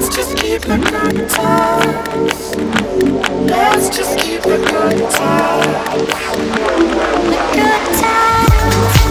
Let's just keep the good times. Let's just keep the. The good times.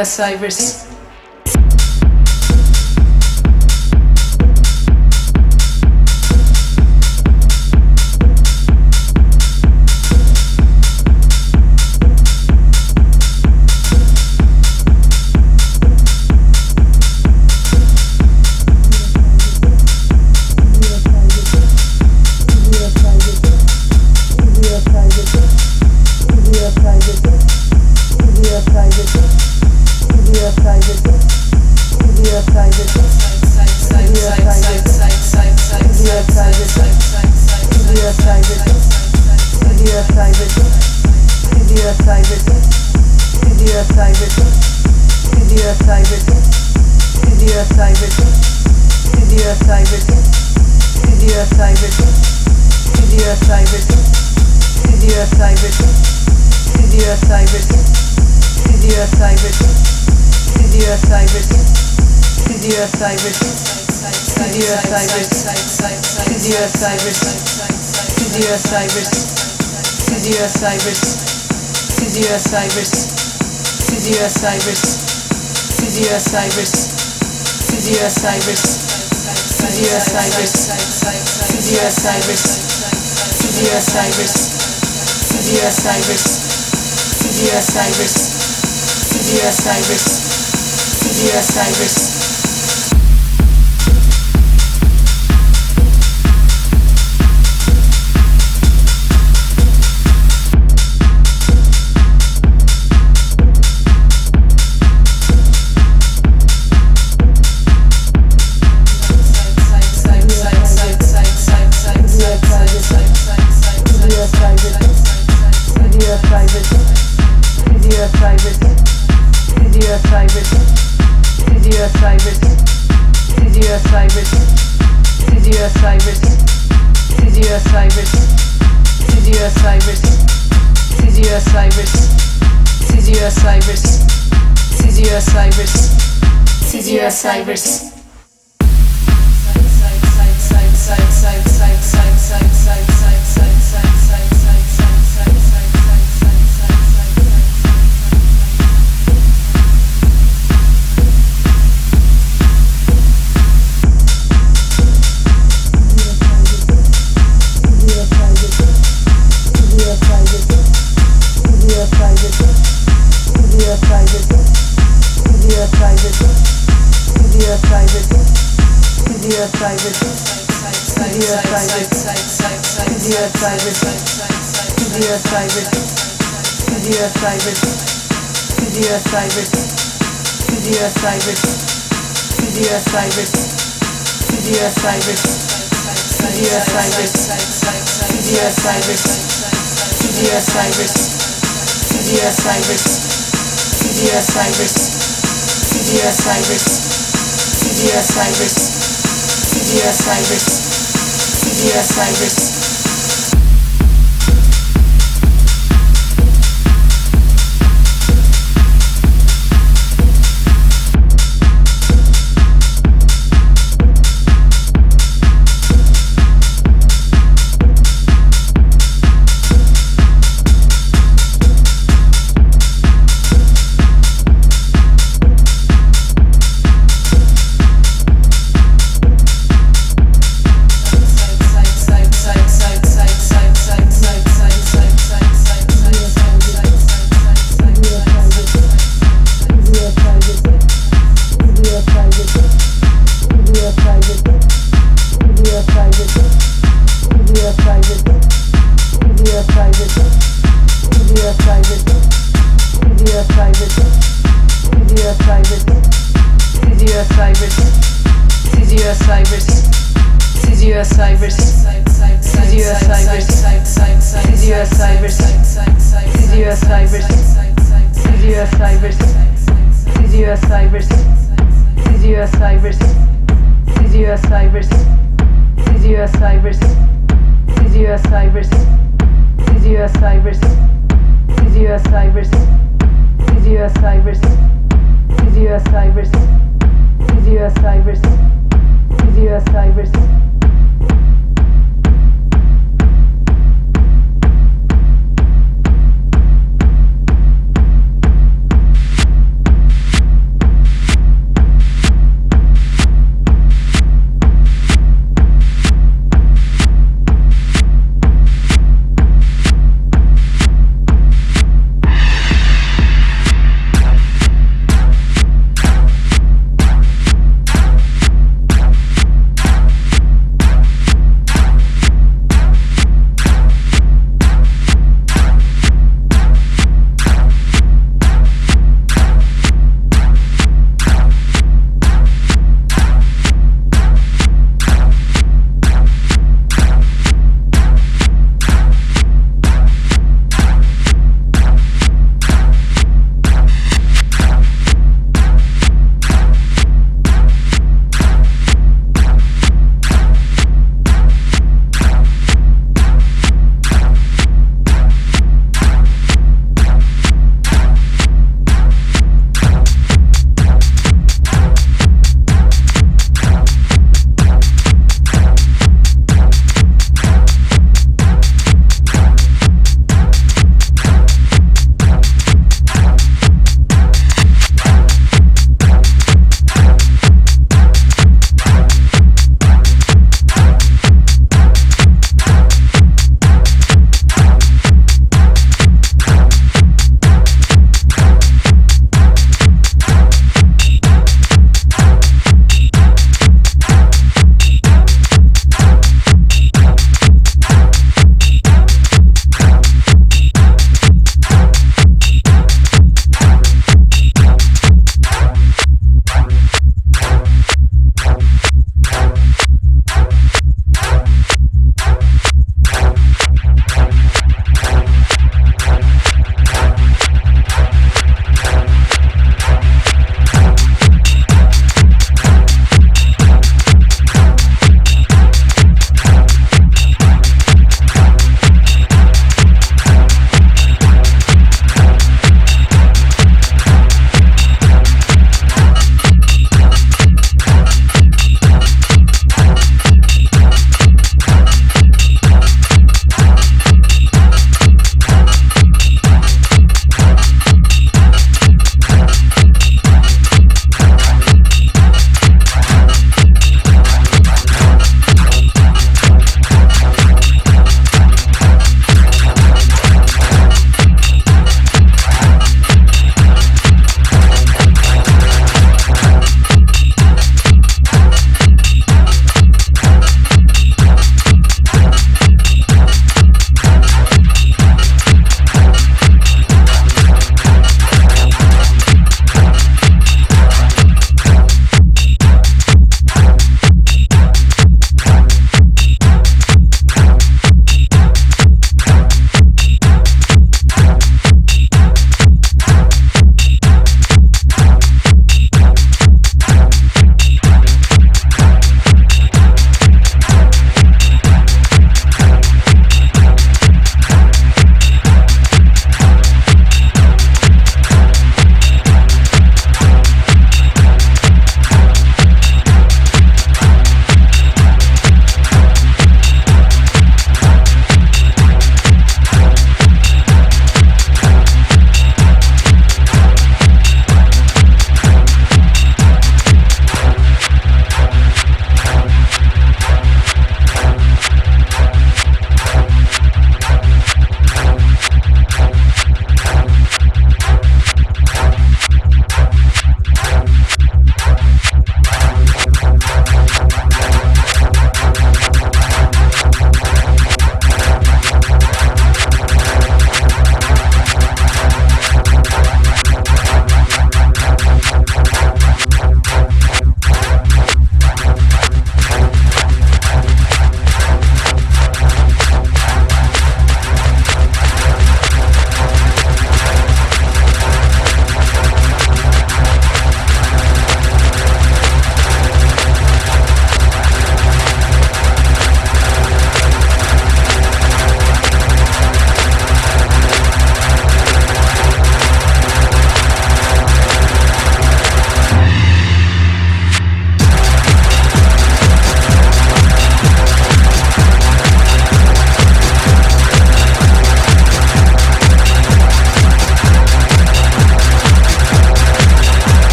essa Physio Osiris, Physio Osiris, Physio Osiris, Physio Osiris, Physio Osiris, Physio Osiris, Physio Osiris, Physio Osiris, Physio Osiris, Physio Osiris.